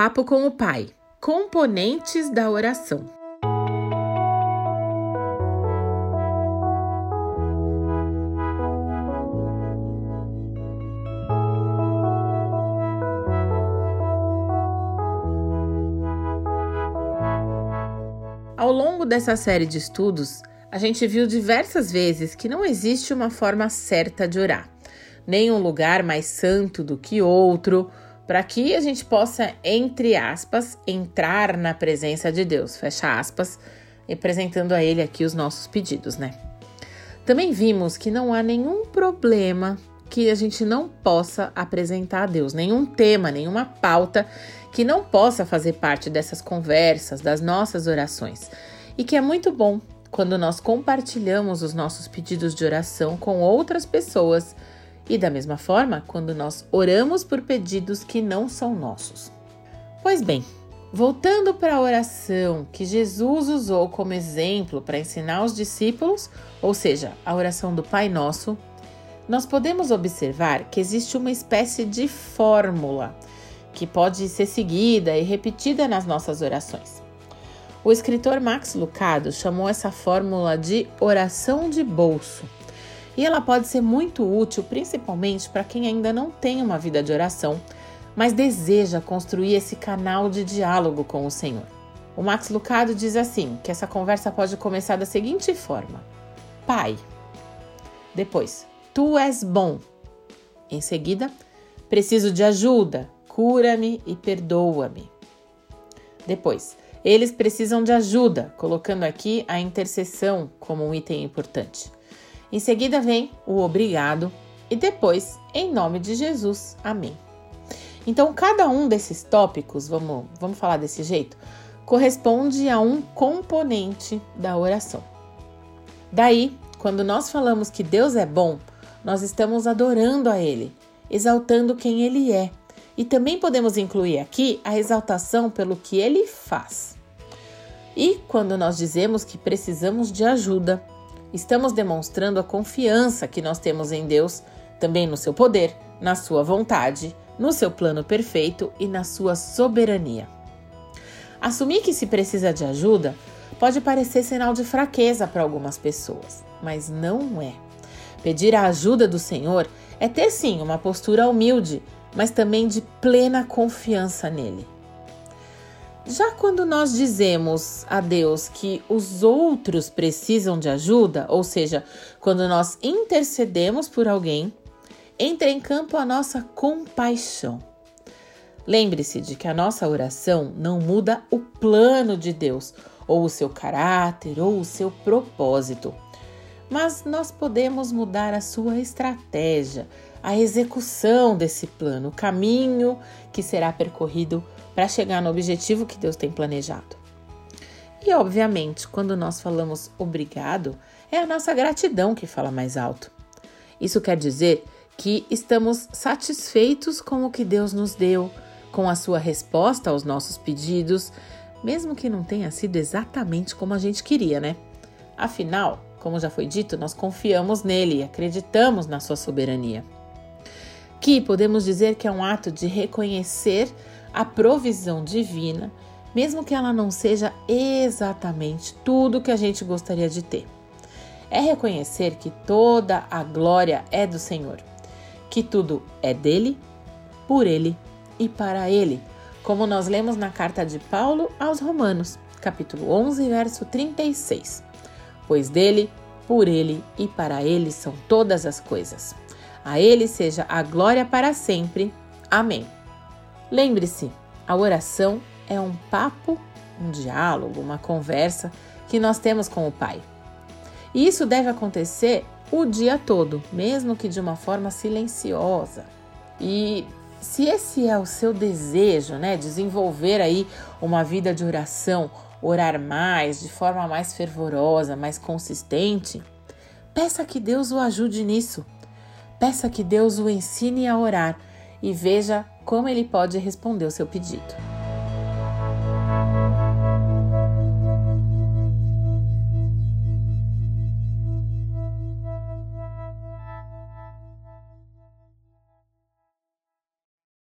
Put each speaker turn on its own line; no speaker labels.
Papo com o Pai Componentes da Oração. Ao longo dessa série de estudos, a gente viu diversas vezes que não existe uma forma certa de orar, nem um lugar mais santo do que outro para que a gente possa, entre aspas, entrar na presença de Deus, fecha aspas, apresentando a Ele aqui os nossos pedidos, né? Também vimos que não há nenhum problema que a gente não possa apresentar a Deus, nenhum tema, nenhuma pauta que não possa fazer parte dessas conversas, das nossas orações. E que é muito bom quando nós compartilhamos os nossos pedidos de oração com outras pessoas e da mesma forma, quando nós oramos por pedidos que não são nossos. Pois bem, voltando para a oração que Jesus usou como exemplo para ensinar os discípulos, ou seja, a oração do Pai Nosso, nós podemos observar que existe uma espécie de fórmula que pode ser seguida e repetida nas nossas orações. O escritor Max Lucado chamou essa fórmula de oração de bolso e ela pode ser muito útil, principalmente para quem ainda não tem uma vida de oração, mas deseja construir esse canal de diálogo com o Senhor. O Max Lucado diz assim: que essa conversa pode começar da seguinte forma: Pai. Depois, Tu és bom. Em seguida, preciso de ajuda, cura-me e perdoa-me. Depois, eles precisam de ajuda, colocando aqui a intercessão como um item importante. Em seguida vem o obrigado e depois, em nome de Jesus. Amém. Então, cada um desses tópicos, vamos, vamos falar desse jeito, corresponde a um componente da oração. Daí, quando nós falamos que Deus é bom, nós estamos adorando a Ele, exaltando quem Ele é. E também podemos incluir aqui a exaltação pelo que Ele faz. E quando nós dizemos que precisamos de ajuda, estamos demonstrando a confiança que nós temos em Deus, também no seu poder, na sua vontade, no seu plano perfeito e na sua soberania. Assumir que se precisa de ajuda pode parecer sinal de fraqueza para algumas pessoas, mas não é. Pedir a ajuda do Senhor é ter sim uma postura humilde, mas também de plena confiança nele. Já quando nós dizemos a Deus que os outros precisam de ajuda, ou seja, quando nós intercedemos por alguém, entra em campo a nossa compaixão. Lembre-se de que a nossa oração não muda o plano de Deus, ou o seu caráter, ou o seu propósito. Mas nós podemos mudar a sua estratégia, a execução desse plano, o caminho que será percorrido para chegar no objetivo que Deus tem planejado. E, obviamente, quando nós falamos obrigado, é a nossa gratidão que fala mais alto. Isso quer dizer que estamos satisfeitos com o que Deus nos deu, com a sua resposta aos nossos pedidos, mesmo que não tenha sido exatamente como a gente queria, né? Afinal, como já foi dito, nós confiamos nele acreditamos na sua soberania. Que podemos dizer que é um ato de reconhecer a provisão divina, mesmo que ela não seja exatamente tudo que a gente gostaria de ter. É reconhecer que toda a glória é do Senhor, que tudo é dele, por ele e para ele, como nós lemos na carta de Paulo aos Romanos, capítulo 11, verso 36. Pois dele, por ele e para ele são todas as coisas. A ele seja a glória para sempre. Amém. Lembre-se, a oração é um papo, um diálogo, uma conversa que nós temos com o Pai. E isso deve acontecer o dia todo, mesmo que de uma forma silenciosa. E se esse é o seu desejo, né, desenvolver aí uma vida de oração, orar mais, de forma mais fervorosa, mais consistente, peça que Deus o ajude nisso. Peça que Deus o ensine a orar e veja como ele pode responder o seu pedido.